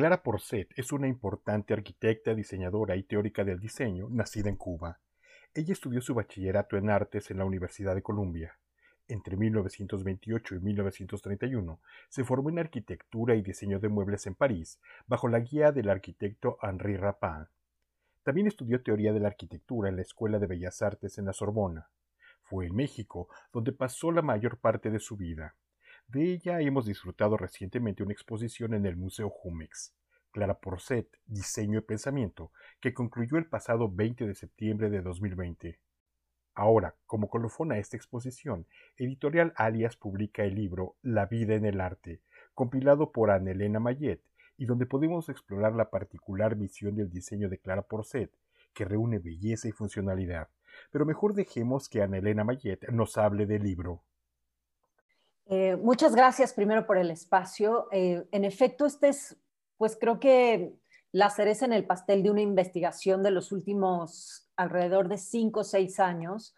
Clara Porcet es una importante arquitecta, diseñadora y teórica del diseño nacida en Cuba. Ella estudió su bachillerato en artes en la Universidad de Columbia. Entre 1928 y 1931 se formó en arquitectura y diseño de muebles en París, bajo la guía del arquitecto Henri Rapin. También estudió teoría de la arquitectura en la Escuela de Bellas Artes en la Sorbona. Fue en México donde pasó la mayor parte de su vida. De ella hemos disfrutado recientemente una exposición en el Museo Jumex, Clara Porcet, Diseño y Pensamiento, que concluyó el pasado 20 de septiembre de 2020. Ahora, como colofón a esta exposición, Editorial Alias publica el libro La vida en el arte, compilado por Anne Elena Mayet, y donde podemos explorar la particular visión del diseño de Clara Porcet, que reúne belleza y funcionalidad. Pero mejor dejemos que Anne Elena Mayet nos hable del libro. Eh, muchas gracias primero por el espacio. Eh, en efecto, este es, pues creo que la cereza en el pastel de una investigación de los últimos alrededor de cinco o seis años.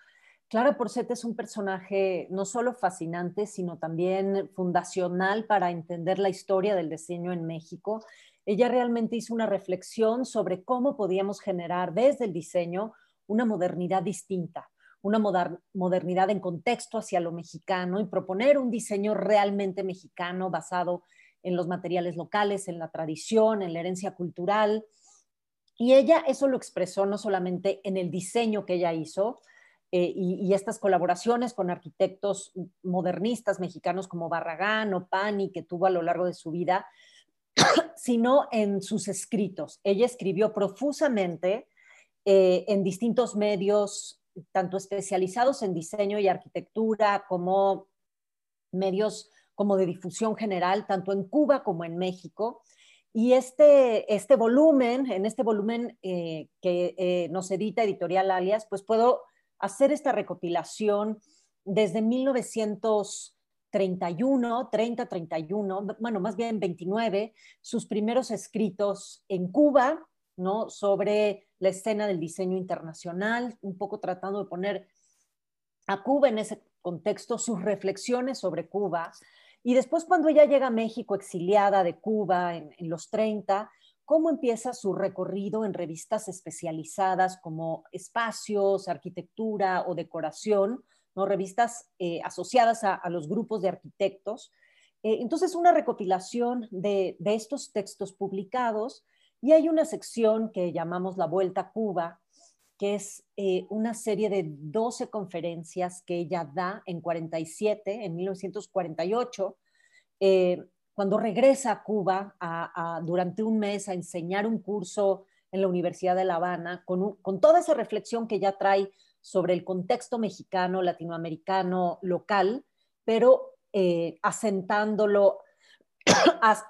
Clara Porcet es un personaje no solo fascinante, sino también fundacional para entender la historia del diseño en México. Ella realmente hizo una reflexión sobre cómo podíamos generar desde el diseño una modernidad distinta, una modernidad en contexto hacia lo mexicano y proponer un diseño realmente mexicano basado en los materiales locales, en la tradición, en la herencia cultural. Y ella eso lo expresó no solamente en el diseño que ella hizo eh, y, estas colaboraciones con arquitectos modernistas mexicanos como Barragán o Pani que tuvo a lo largo de su vida, sino en sus escritos. Ella escribió profusamente eh, en distintos medios tanto especializados en diseño y arquitectura como medios como de difusión general, tanto en Cuba como en México. Y este, este volumen, en este volumen eh, que eh, nos edita Editorial Alias, pues puedo hacer esta recopilación desde 1931, 30, 31, bueno, más bien 29, sus primeros escritos en Cuba, ¿no? Sobre la escena del diseño internacional, un poco tratando de poner a Cuba en ese contexto, sus reflexiones sobre Cuba. Y después cuando ella llega a México exiliada de Cuba en, los 30, cómo empieza su recorrido en revistas especializadas como Espacios, Arquitectura o Decoración, ¿no? revistas eh, asociadas a, los grupos de arquitectos. Eh, entonces, una recopilación de, de estos textos publicados y hay una sección que llamamos la Vuelta a Cuba, que es eh, una serie de 12 conferencias que ella da en 47, en 1948, eh, cuando regresa a Cuba durante un mes a enseñar un curso en la Universidad de La Habana, con, toda esa reflexión que ya trae sobre el contexto mexicano, latinoamericano, local, pero eh, asentándolo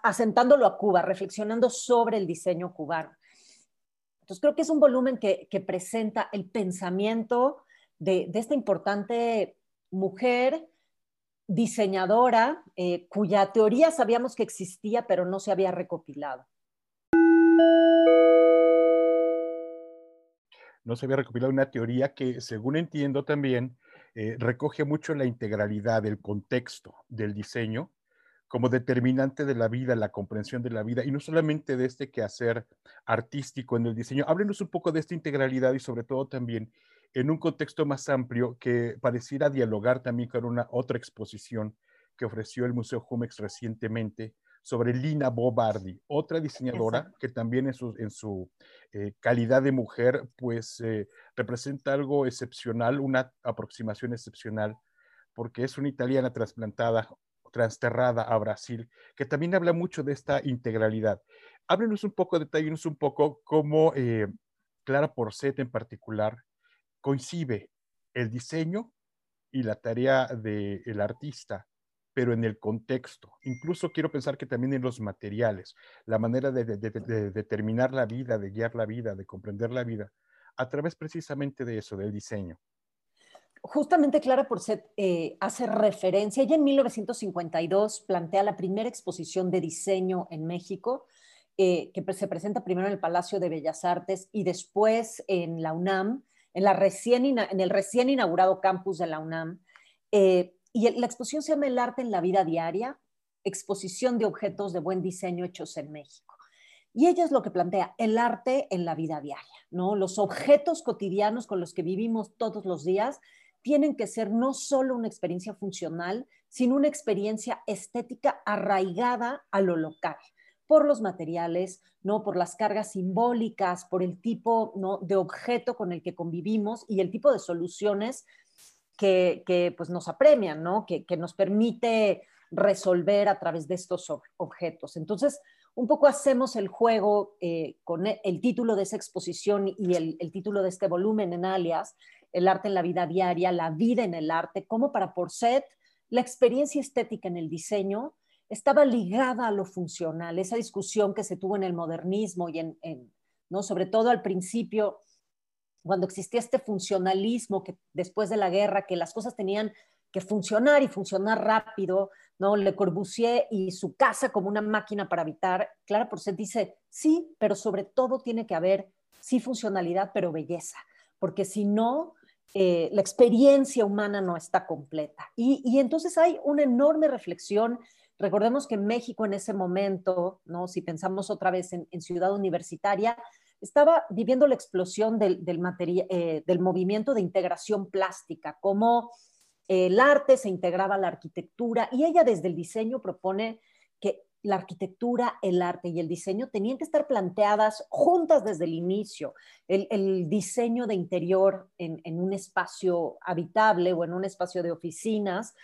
asentándolo a Cuba, reflexionando sobre el diseño cubano. Entonces creo que es un volumen que, presenta el pensamiento de, esta importante mujer diseñadora eh, cuya teoría sabíamos que existía pero no se había recopilado. No se había recopilado una teoría que, según entiendo también, eh, recoge mucho la integralidad del contexto del diseño como determinante de la vida, la comprensión de la vida, y no solamente de este quehacer artístico en el diseño. Háblenos un poco de esta integralidad y sobre todo también en un contexto más amplio que pareciera dialogar también con una otra exposición que ofreció el Museo Jumex recientemente sobre Lina Bobardi, otra diseñadora que también en su, en su eh, calidad de mujer, pues eh, representa algo excepcional, una aproximación excepcional, porque es una italiana trasplantada transterrada a Brasil, que también habla mucho de esta integralidad. Háblenos un poco, detallenos un poco cómo eh, Clara Porcet en particular coincide el diseño y la tarea del artista, pero en el contexto. Incluso quiero pensar que también en los materiales, la manera de, de determinar la vida, de guiar la vida, de comprender la vida, a través precisamente de eso, del diseño justamente Clara Porcet eh, hace referencia, ella en 1952 plantea la primera exposición de diseño en México, eh, que se presenta primero en el Palacio de Bellas Artes y después en la UNAM, en, la recién, en el recién inaugurado campus de la UNAM. Eh, y la exposición se llama El arte en la vida diaria, exposición de objetos de buen diseño hechos en México. Y ella es lo que plantea, el arte en la vida diaria, ¿no? Los objetos cotidianos con los que vivimos todos los días tienen que ser no solo una experiencia funcional, sino una experiencia estética arraigada a lo local, por los materiales, ¿no? por las cargas simbólicas, por el tipo ¿no? de objeto con el que convivimos y el tipo de soluciones que, pues, nos apremian, ¿no? que, que nos permite resolver a través de estos objetos. Entonces, un poco hacemos el juego eh, con el título de esa exposición y el, el, título de este volumen en alias, el arte en la vida diaria, la vida en el arte, como para Porcet, la experiencia estética en el diseño estaba ligada a lo funcional, esa discusión que se tuvo en el modernismo y en, ¿no? sobre todo al principio, cuando existía este funcionalismo que después de la guerra, que las cosas tenían que funcionar y funcionar rápido, ¿no? Le Corbusier y su casa como una máquina para habitar. Clara Porcet dice, sí, pero sobre todo tiene que haber, sí, funcionalidad, pero belleza, porque si no, eh, la experiencia humana no está completa. Y, entonces hay una enorme reflexión. Recordemos que México en ese momento, ¿no? si pensamos otra vez en, ciudad universitaria, estaba viviendo la explosión del, del, eh, del movimiento de integración plástica, como el arte se integraba a la arquitectura y ella desde el diseño propone que la arquitectura, el arte y el diseño tenían que estar planteadas juntas desde el inicio. El, diseño de interior en, un espacio habitable o en un espacio de oficinas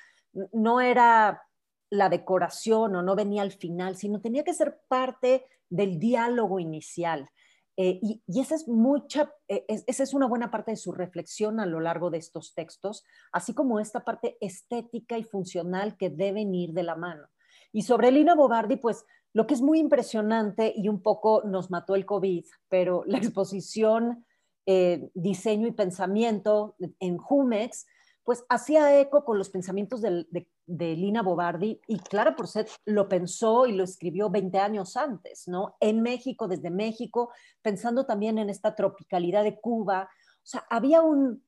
no era la decoración o no venía al final, sino tenía que ser parte del diálogo inicial. Eh, y, esa es mucha, eh, esa es una buena parte de su reflexión a lo largo de estos textos, así como esta parte estética y funcional que deben ir de la mano. Y sobre Lina Bobardi, pues lo que es muy impresionante y un poco nos mató el COVID, pero la exposición eh, Diseño y Pensamiento en Jumex, pues hacía eco con los pensamientos de, Lina Bobardi y Clara Porcet lo pensó y lo escribió 20 años antes, ¿no? En México, desde México, pensando también en esta tropicalidad de Cuba. O sea, había un,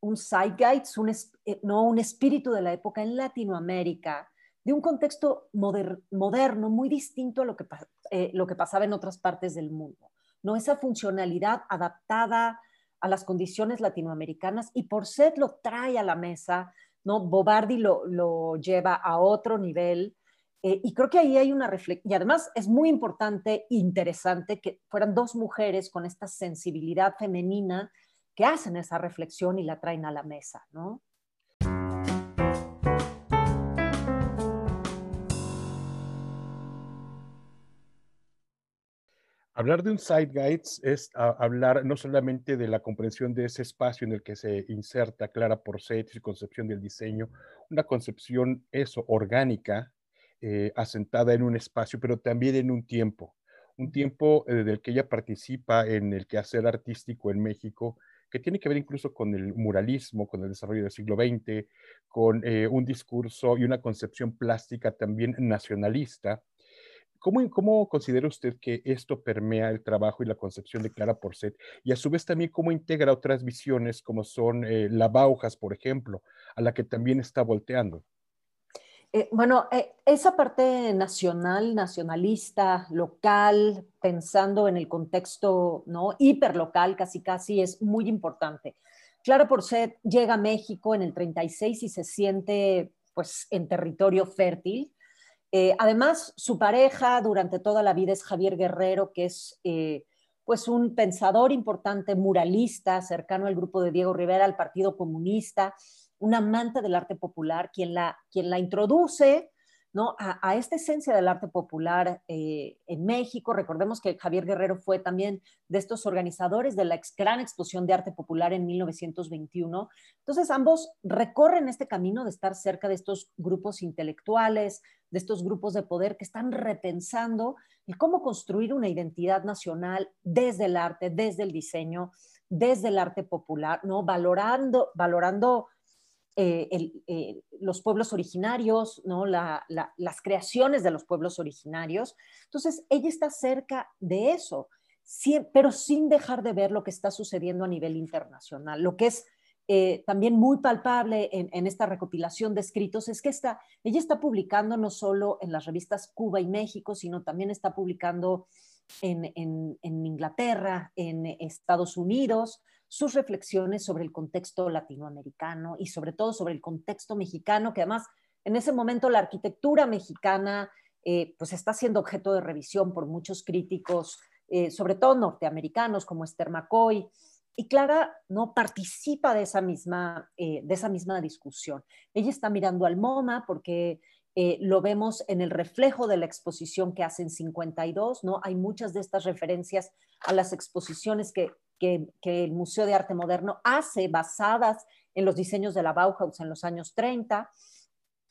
un zeitgeist, un, eh, no, un espíritu de la época en Latinoamérica, de un contexto moderno muy distinto a lo que, eh, lo que pasaba en otras partes del mundo. ¿no? Esa funcionalidad adaptada a las condiciones latinoamericanas y por Porcet lo trae a la mesa, ¿no? Bobardi lo, lo lleva a otro nivel. Eh, y creo que ahí hay una reflexión, y además es muy importante, interesante que fueran dos mujeres con esta sensibilidad femenina que hacen esa reflexión y la traen a la mesa, ¿no? Hablar de un side guides es hablar no solamente de la comprensión de ese espacio en el que se inserta Clara Porcet y su concepción del diseño, una concepción eso, orgánica, eh, asentada en un espacio, pero también en un tiempo, un tiempo eh, del que ella participa en el quehacer artístico en México, que tiene que ver incluso con el muralismo, con el desarrollo del siglo XX, con eh, un discurso y una concepción plástica también nacionalista, ¿Cómo, ¿Cómo, considera usted que esto permea el trabajo y la concepción de Clara Porcet? Y a su vez también cómo integra otras visiones como son eh, la Baujas, por ejemplo, a la que también está volteando. Eh, bueno, eh, esa parte nacional, nacionalista, local, pensando en el contexto ¿no? hiperlocal, casi casi, es muy importante. Clara Porcet llega a México en el 36 y se siente pues en territorio fértil, eh, además, su pareja durante toda la vida es Javier Guerrero, que es eh, pues un pensador importante, muralista, cercano al grupo de Diego Rivera, al Partido Comunista, un amante del arte popular, quien la, quien la introduce a, esta esencia del arte popular eh, en México. Recordemos que Javier Guerrero fue también de estos organizadores de la gran explosión de arte popular en 1921. Entonces, ambos recorren este camino de estar cerca de estos grupos intelectuales, de estos grupos de poder que están repensando el cómo construir una identidad nacional desde el arte, desde el diseño, desde el arte popular, ¿no? valorando, valorando eh, eh, los pueblos originarios, ¿no? las creaciones de los pueblos originarios. Entonces, ella está cerca de eso, pero sin dejar de ver lo que está sucediendo a nivel internacional. Lo que es eh, también muy palpable en, esta recopilación de escritos es que está, ella está publicando no solo en las revistas Cuba y México, sino también está publicando en, en, Inglaterra, en Estados Unidos, sus reflexiones sobre el contexto latinoamericano y sobre todo sobre el contexto mexicano, que además en ese momento la arquitectura mexicana eh, pues está siendo objeto de revisión por muchos críticos, eh, sobre todo norteamericanos como Esther McCoy, y Clara no participa de esa misma, eh, de esa misma discusión. Ella está mirando al MoMA porque lo vemos en el reflejo de la exposición que hace en 52, ¿no? Hay muchas de estas referencias a las exposiciones que, que, el Museo de Arte Moderno hace basadas en los diseños de la Bauhaus en los años 30.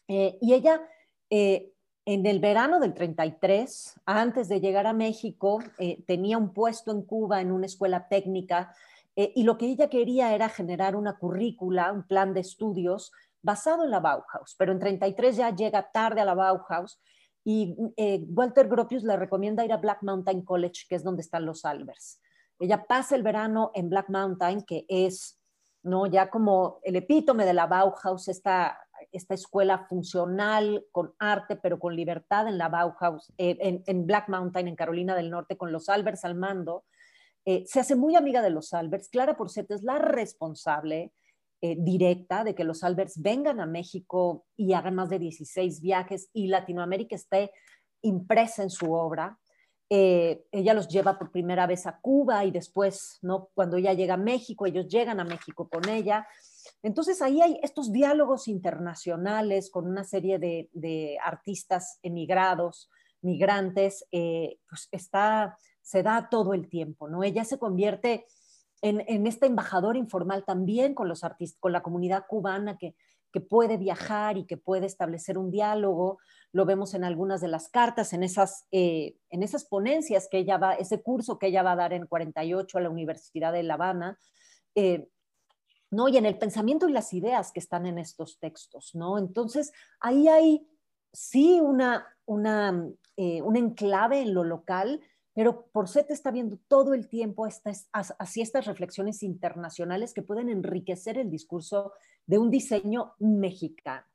Eh, y ella, en el verano del 33, antes de llegar a México, tenía un puesto en Cuba en una escuela técnica eh, y lo que ella quería era generar una currícula, un plan de estudios basado en la Bauhaus, pero en 33 ya llega tarde a la Bauhaus y eh, Walter Gropius le recomienda ir a Black Mountain College, que es donde están los Albers. Ella pasa el verano en Black Mountain, que es ¿no? ya como el epítome de la Bauhaus, esta, esta escuela funcional con arte, pero con libertad en la Bauhaus, eh, en, Black Mountain, en Carolina del Norte, con los Albers al mando. Eh, se hace muy amiga de los Alberts. Clara Porceta es la responsable eh, directa de que los Alberts vengan a México y hagan más de 16 viajes y Latinoamérica esté impresa en su obra. Eh, ella los lleva por primera vez a Cuba y después, ¿no? cuando ella llega a México, ellos llegan a México con ella. Entonces ahí hay estos diálogos internacionales con una serie de, artistas emigrados, migrantes, pues está se da todo el tiempo, ¿no? Ella se convierte en, en este embajador informal también con los artistas, con la comunidad cubana que, que puede viajar y que puede establecer un diálogo. Lo vemos en algunas de las cartas, en esas, eh, en esas ponencias que ella va, ese curso que ella va a dar en 48 a la Universidad de La Habana. Eh, ¿no? Y en el pensamiento y las ideas que están en estos textos, ¿no? Entonces, ahí hay sí una, una, eh, un enclave en lo local, pero Porcet está viendo todo el tiempo estas, así estas reflexiones internacionales que pueden enriquecer el discurso de un diseño mexicano.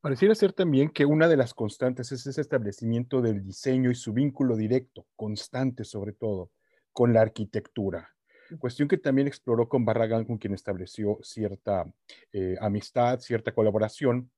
Pareciera ser también que una de las constantes es ese establecimiento del diseño y su vínculo directo, constante sobre todo, con la arquitectura. Cuestión que también exploró con Barragán, con quien estableció cierta eh, amistad, cierta colaboración,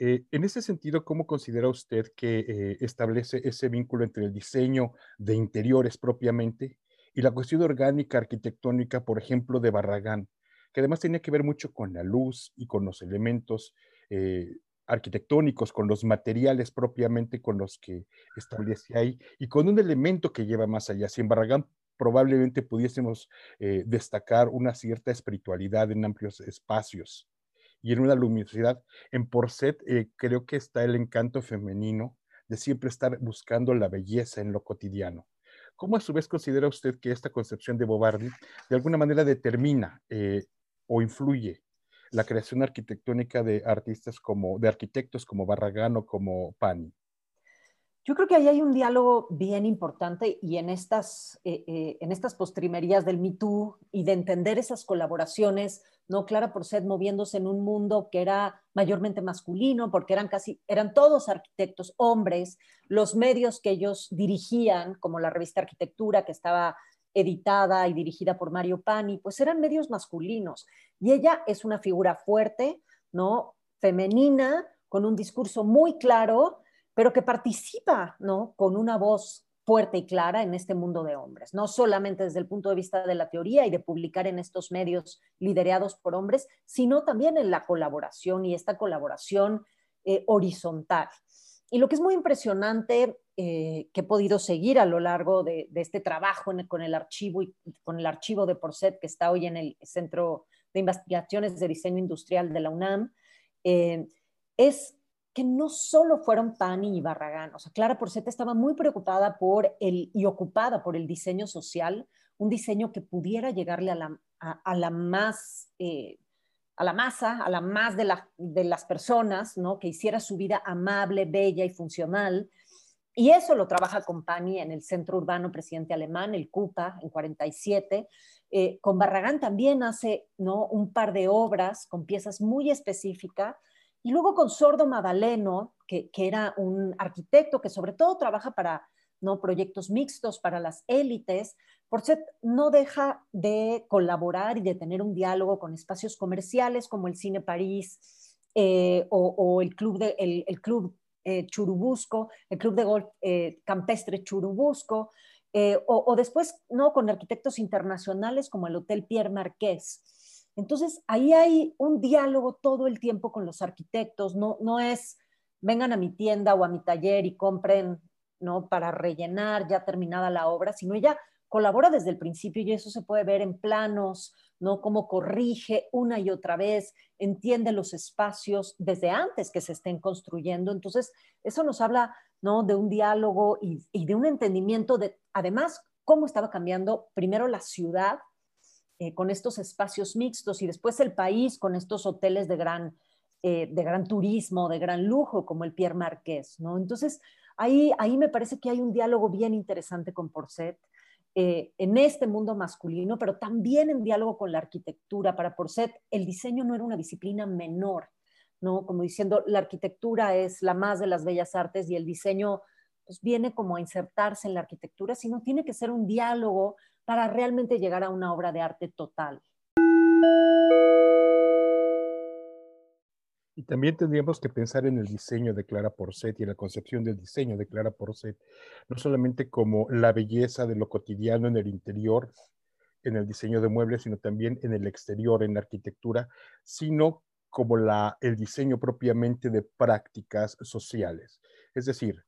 eh, en ese sentido, ¿cómo considera usted que eh, establece ese vínculo entre el diseño de interiores propiamente y la cuestión orgánica arquitectónica, por ejemplo, de Barragán, que además tiene que ver mucho con la luz y con los elementos eh, arquitectónicos, con los materiales propiamente con los que establece ahí y con un elemento que lleva más allá. Si en Barragán probablemente pudiésemos destacar una cierta espiritualidad en amplios espacios y en una luminosidad. En Porcet eh, creo que está el encanto femenino de siempre estar buscando la belleza en lo cotidiano. ¿Cómo a su vez considera usted que esta concepción de Bobardi de alguna manera determina eh, o influye la creación arquitectónica de artistas como, de arquitectos como Barragán o como Pani? Yo creo que ahí hay un diálogo bien importante y en estas, eh, en estas postrimerías del Me Too y de entender esas colaboraciones ¿no? Clara Porcet moviéndose en un mundo que era mayormente masculino, porque eran casi, eran todos arquitectos, hombres, los medios que ellos dirigían, como la revista Arquitectura, que estaba editada y dirigida por Mario Pani, pues eran medios masculinos. Y ella es una figura fuerte, ¿no? Femenina, con un discurso muy claro, pero que participa, ¿no? Con una voz fuerte y clara en este mundo de hombres, no solamente desde el punto de vista de la teoría y de publicar en estos medios liderados por hombres, sino también en la colaboración y esta colaboración eh, horizontal. Y lo que es muy impresionante eh, que he podido seguir a lo largo de, este trabajo con el archivo y con el archivo de Porcet que está hoy en el Centro de Investigaciones de Diseño Industrial de la UNAM, eh, es que no solo fueron Pani y Barragán, o sea, Clara Porceta estaba muy preocupada por el, y ocupada por el diseño social, un diseño que pudiera llegarle a la, a, la más, eh, a la masa, a la más de, la, de las personas, ¿no? Que hiciera su vida amable, bella y funcional. Y eso lo trabaja con Pani en el Centro Urbano Presidente Alemán, el CUPA, en 47. Eh, con Barragán también hace ¿no? un par de obras con piezas muy específicas Y luego con Sordo Madaleno, que, era un arquitecto que sobre todo trabaja para ¿no? proyectos mixtos para las élites, Porcet no deja de colaborar y de tener un diálogo con espacios comerciales como el Cine París eh, o, el Club, de, el, club eh, Churubusco, el Club de Golf eh, Campestre Churubusco, o, o, después ¿no? con arquitectos internacionales como el Hotel Pierre Marqués. Entonces, ahí hay un diálogo todo el tiempo con los arquitectos, no, no es vengan a mi tienda o a mi taller y compren ¿no? para rellenar ya terminada la obra, sino ella colabora desde el principio y eso se puede ver en planos, ¿no? Cómo corrige una y otra vez, entiende los espacios desde antes que se estén construyendo. Entonces, eso nos habla, ¿no? De un diálogo y, de un entendimiento de, además, cómo estaba cambiando primero la ciudad eh, con estos espacios mixtos y después el país con estos hoteles de gran, eh, de gran turismo, de gran lujo, como el Pierre Marqués, ¿no? Entonces, ahí, ahí me parece que hay un diálogo bien interesante con Porcet eh, en este mundo masculino, pero también en diálogo con la arquitectura. Para Porcet, el diseño no era una disciplina menor, ¿no? Como diciendo, la arquitectura es la más de las bellas artes y el diseño pues, viene como a insertarse en la arquitectura, sino tiene que ser un diálogo para realmente llegar a una obra de arte total. Y también tendríamos que pensar en el diseño de Clara Porcet y en la concepción del diseño de Clara Porcet, no solamente como la belleza de lo cotidiano en el interior, en el diseño de muebles, sino también en el exterior, en la arquitectura, sino como la, el diseño propiamente de prácticas sociales. Es decir,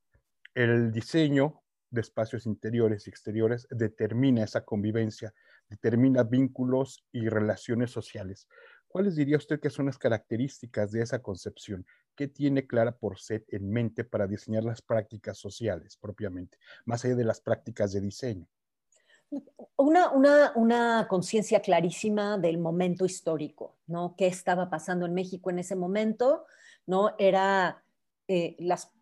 el diseño de espacios interiores y exteriores determina esa convivencia, determina vínculos y relaciones sociales. ¿Cuáles diría usted que son las características de esa concepción? ¿Qué tiene Clara Porcet en mente para diseñar las prácticas sociales propiamente, más allá de las prácticas de diseño? Una, una, una conciencia clarísima del momento histórico, ¿no? ¿Qué estaba pasando en México en ese momento? ¿no? Era, eh, las,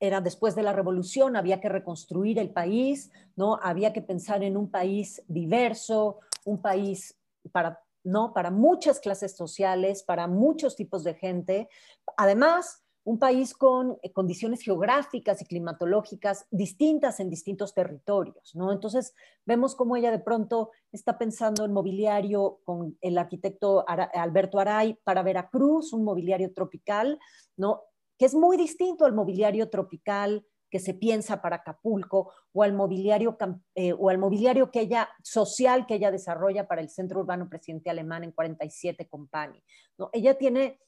era después de la revolución, había que reconstruir el país, ¿no? Había que pensar en un país diverso, un país para ¿no? Para muchas clases sociales, para muchos tipos de gente. Además, un país con eh, condiciones geográficas y climatológicas distintas en distintos territorios, ¿no? Entonces, vemos cómo ella de pronto está pensando en mobiliario con el arquitecto Alberto Aray para Veracruz, un mobiliario tropical, ¿no? Que es muy distinto al mobiliario tropical que se piensa para Acapulco o al mobiliario, eh, o al mobiliario que ella, social que ella desarrolla para el Centro Urbano Presidente Alemán en 47 Company. ¿no? Ella tiene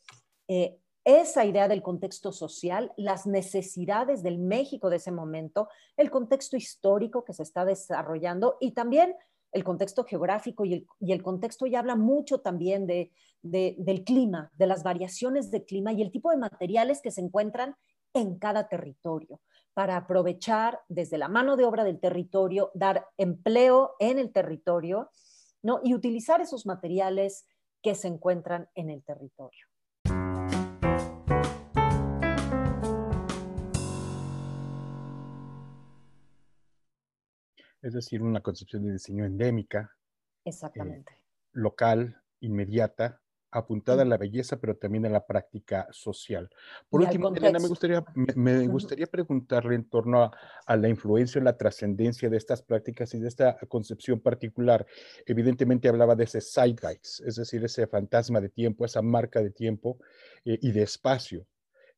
eh, esa idea del contexto social, las necesidades del México de ese momento, el contexto histórico que se está desarrollando y también el contexto geográfico y el, contexto ya habla mucho también de, del clima, de las variaciones de clima y el tipo de materiales que se encuentran en cada territorio para aprovechar desde la mano de obra del territorio, dar empleo en el territorio ¿no? y utilizar esos materiales que se encuentran en el territorio. Es decir, una concepción de diseño endémica. Exactamente. Eh, local, inmediata, apuntada a la belleza, pero también a la práctica social. Por último, Elena, me gustaría, me, gustaría preguntarle en torno a, la influencia, la trascendencia de estas prácticas y de esta concepción particular. Evidentemente hablaba de ese zeitgeist, es decir, ese fantasma de tiempo, esa marca de tiempo eh, y de espacio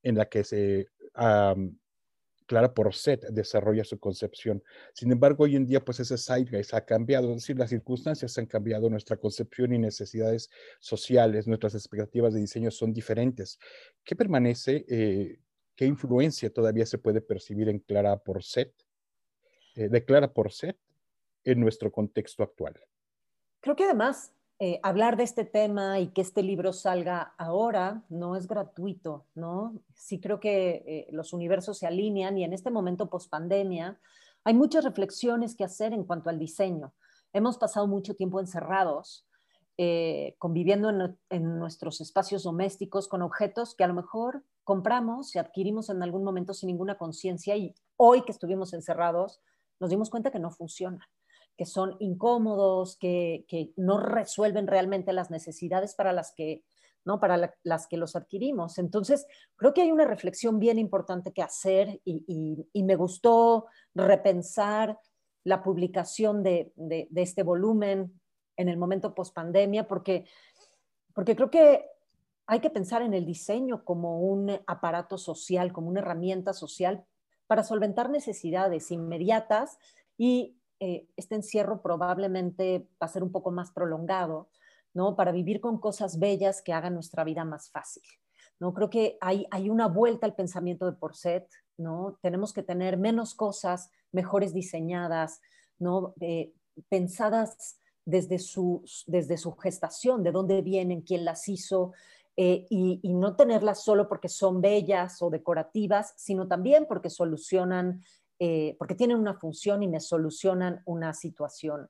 en la que se Clara Porcet desarrolla su concepción. Sin embargo, hoy en día, pues ese zeitgeist ha cambiado, es decir, las circunstancias han cambiado, nuestra concepción y necesidades sociales, nuestras expectativas de diseño son diferentes. ¿Qué permanece? Eh, ¿Qué influencia todavía se puede percibir en Clara Porcet, eh, de Clara Porcet en nuestro contexto actual? Creo que además eh, hablar de este tema y que este libro salga ahora no es gratuito, ¿no? Sí creo que eh, los universos se alinean y en este momento post-pandemia hay muchas reflexiones que hacer en cuanto al diseño. Hemos pasado mucho tiempo encerrados, eh, conviviendo en, en, nuestros espacios domésticos con objetos que a lo mejor compramos y adquirimos en algún momento sin ninguna conciencia y hoy que estuvimos encerrados nos dimos cuenta que no funcionan que son incómodos, que, no resuelven realmente las necesidades para las que ¿no? Para las que los adquirimos. Entonces, creo que hay una reflexión bien importante que hacer y, me gustó repensar la publicación de, este volumen en el momento post pandemia, porque, porque creo que hay que pensar en el diseño como un aparato social, como una herramienta social para solventar necesidades inmediatas y eh, este encierro probablemente va a ser un poco más prolongado, ¿no? Para vivir con cosas bellas que hagan nuestra vida más fácil. ¿no? Creo que hay, hay una vuelta al pensamiento de Porcet, ¿no? Tenemos que tener menos cosas, mejores diseñadas, ¿no? Eh, pensadas desde su, desde su gestación, de dónde vienen, quién las hizo, eh, y, y, no tenerlas solo porque son bellas o decorativas, sino también porque solucionan, eh, porque tienen una función y me solucionan una situación.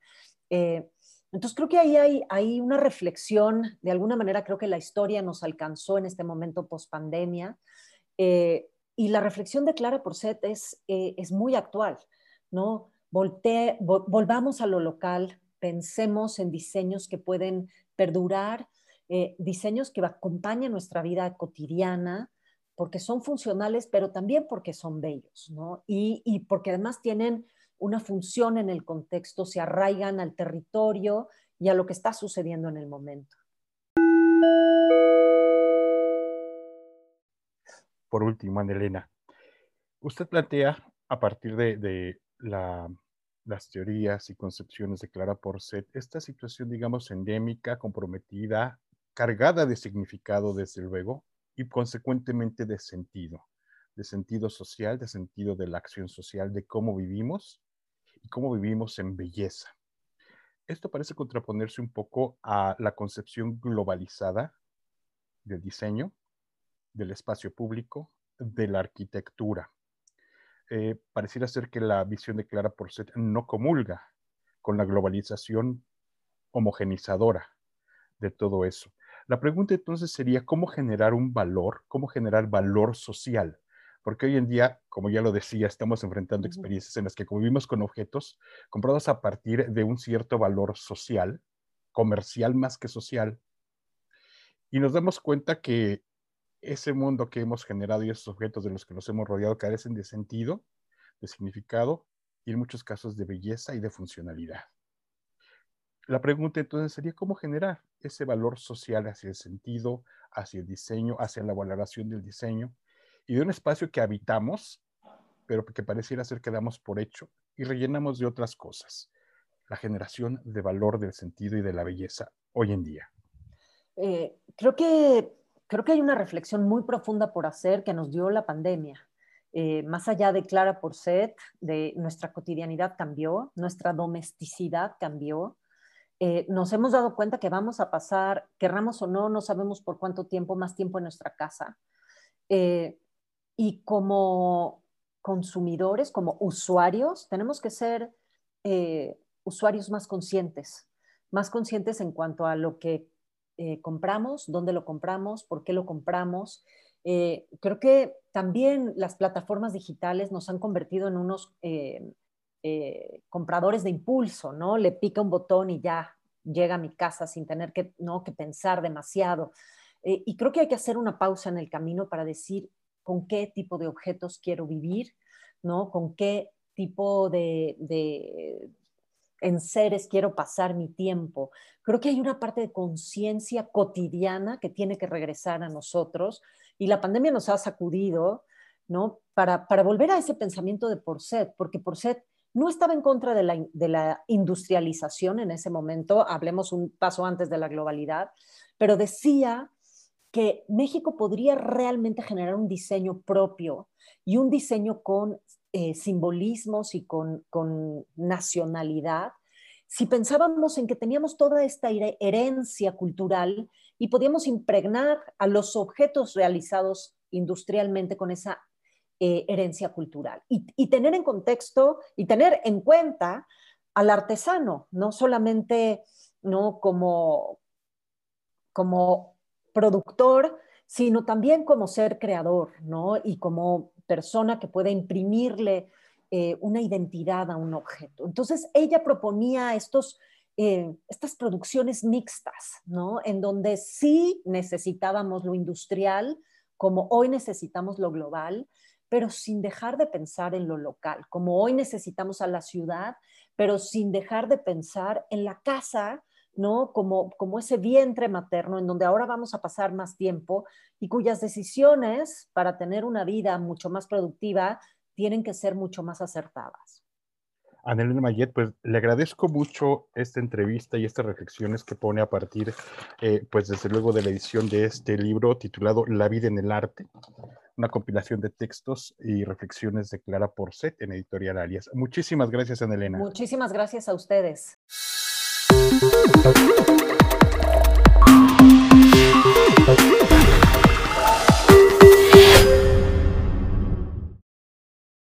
Entonces creo que ahí hay, una reflexión, de alguna manera creo que la historia nos alcanzó en este momento post pandemia eh, y la reflexión de Clara Porcet es, eh, es muy actual, ¿no? volvamos a lo local, pensemos en diseños que pueden perdurar, eh, diseños que acompañen nuestra vida cotidiana, porque son funcionales, pero también porque son bellos, ¿no? Y, y porque además tienen una función en el contexto, se arraigan al territorio y a lo que está sucediendo en el momento. Por último, Anelena, usted plantea a partir de, las teorías y concepciones de Clara Porcet esta situación, digamos, endémica, comprometida, cargada de significado, desde luego, y consecuentemente de sentido, de sentido social, de sentido de la acción social, de cómo vivimos y cómo vivimos en belleza. Esto parece contraponerse un poco a la concepción globalizada del diseño, del espacio público, de la arquitectura. Eh, pareciera ser que la visión de Clara Porcet no comulga con la globalización homogenizadora de todo eso. La pregunta entonces sería cómo generar un valor, cómo generar valor social porque hoy en día, como ya lo decía, estamos enfrentando experiencias en las que convivimos con objetos comprados a partir de un cierto valor social, comercial más que social, y nos damos cuenta que ese mundo que hemos generado y esos objetos de los que nos hemos rodeado carecen de sentido, de significado y en muchos casos de belleza y de funcionalidad. La pregunta entonces sería cómo generar ese valor social hacia el sentido, hacia el diseño, hacia la valoración del diseño, y de un espacio que habitamos, pero que pareciera ser que damos por hecho y rellenamos de otras cosas. La generación de valor del sentido y de la belleza hoy en día. Eh, creo, que, creo que hay una reflexión muy profunda por hacer que nos dio la pandemia. Eh, más allá de Clara Porcet, de nuestra cotidianidad cambió, nuestra domesticidad cambió. Eh, nos hemos dado cuenta que vamos a pasar, querramos o no, no sabemos por cuánto tiempo, más tiempo en nuestra casa. Y como consumidores, como usuarios, tenemos que ser eh, usuarios más conscientes, más conscientes en cuanto a lo que eh, compramos, dónde lo compramos, por qué lo compramos. Eh, creo que también las plataformas digitales nos han convertido en unos compradores de impulso, ¿no? Le pica un botón y ya llega a mi casa sin tener que, ¿no? que pensar demasiado. y creo que hay que hacer una pausa en el camino para decir, con qué tipo de objetos quiero vivir, ¿no? Con qué tipo de, de enseres quiero pasar mi tiempo. Creo que hay una parte de conciencia cotidiana que tiene que regresar a nosotros y la pandemia nos ha sacudido, ¿no? Para, para volver a ese pensamiento de Porcet, porque Porcet no estaba en contra de la, industrialización en ese momento, hablemos un paso antes de la globalidad, pero decía que México podría realmente generar un diseño propio y un diseño con eh, simbolismos y con, nacionalidad, si pensábamos en que teníamos toda esta herencia cultural y podíamos impregnar a los objetos realizados industrialmente con esa eh, herencia cultural y, tener en contexto y tener en cuenta al artesano, no solamente ¿no? como, como productor, sino también como ser creador, ¿no? Y como persona que puede imprimirle eh, una identidad a un objeto. Entonces, ella proponía estos, eh, estas producciones mixtas, ¿no? En donde sí necesitábamos lo industrial, como hoy necesitamos lo global, pero sin dejar de pensar en lo local, como hoy necesitamos a la ciudad, pero sin dejar de pensar en la casa, ¿no? Como, como ese vientre materno en donde ahora vamos a pasar más tiempo y cuyas decisiones para tener una vida mucho más productiva tienen que ser mucho más acertadas. Anelena Mayet, pues le agradezco mucho esta entrevista y estas reflexiones que pone a partir, eh, pues desde luego de la edición de este libro titulado La vida en el arte, una compilación de textos y reflexiones de Clara Porcet en Editorial Alias. Muchísimas gracias, Anelena. Muchísimas gracias a ustedes.